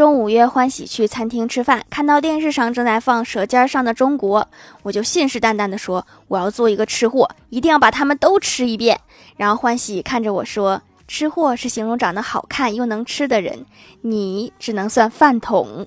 中午约欢喜去餐厅吃饭，看到电视上正在放《舌尖上的中国》，我就信誓旦旦地说：“我要做一个吃货，一定要把他们都吃一遍。”然后欢喜看着我说：“吃货是形容长得好看又能吃的人，你只能算饭桶。”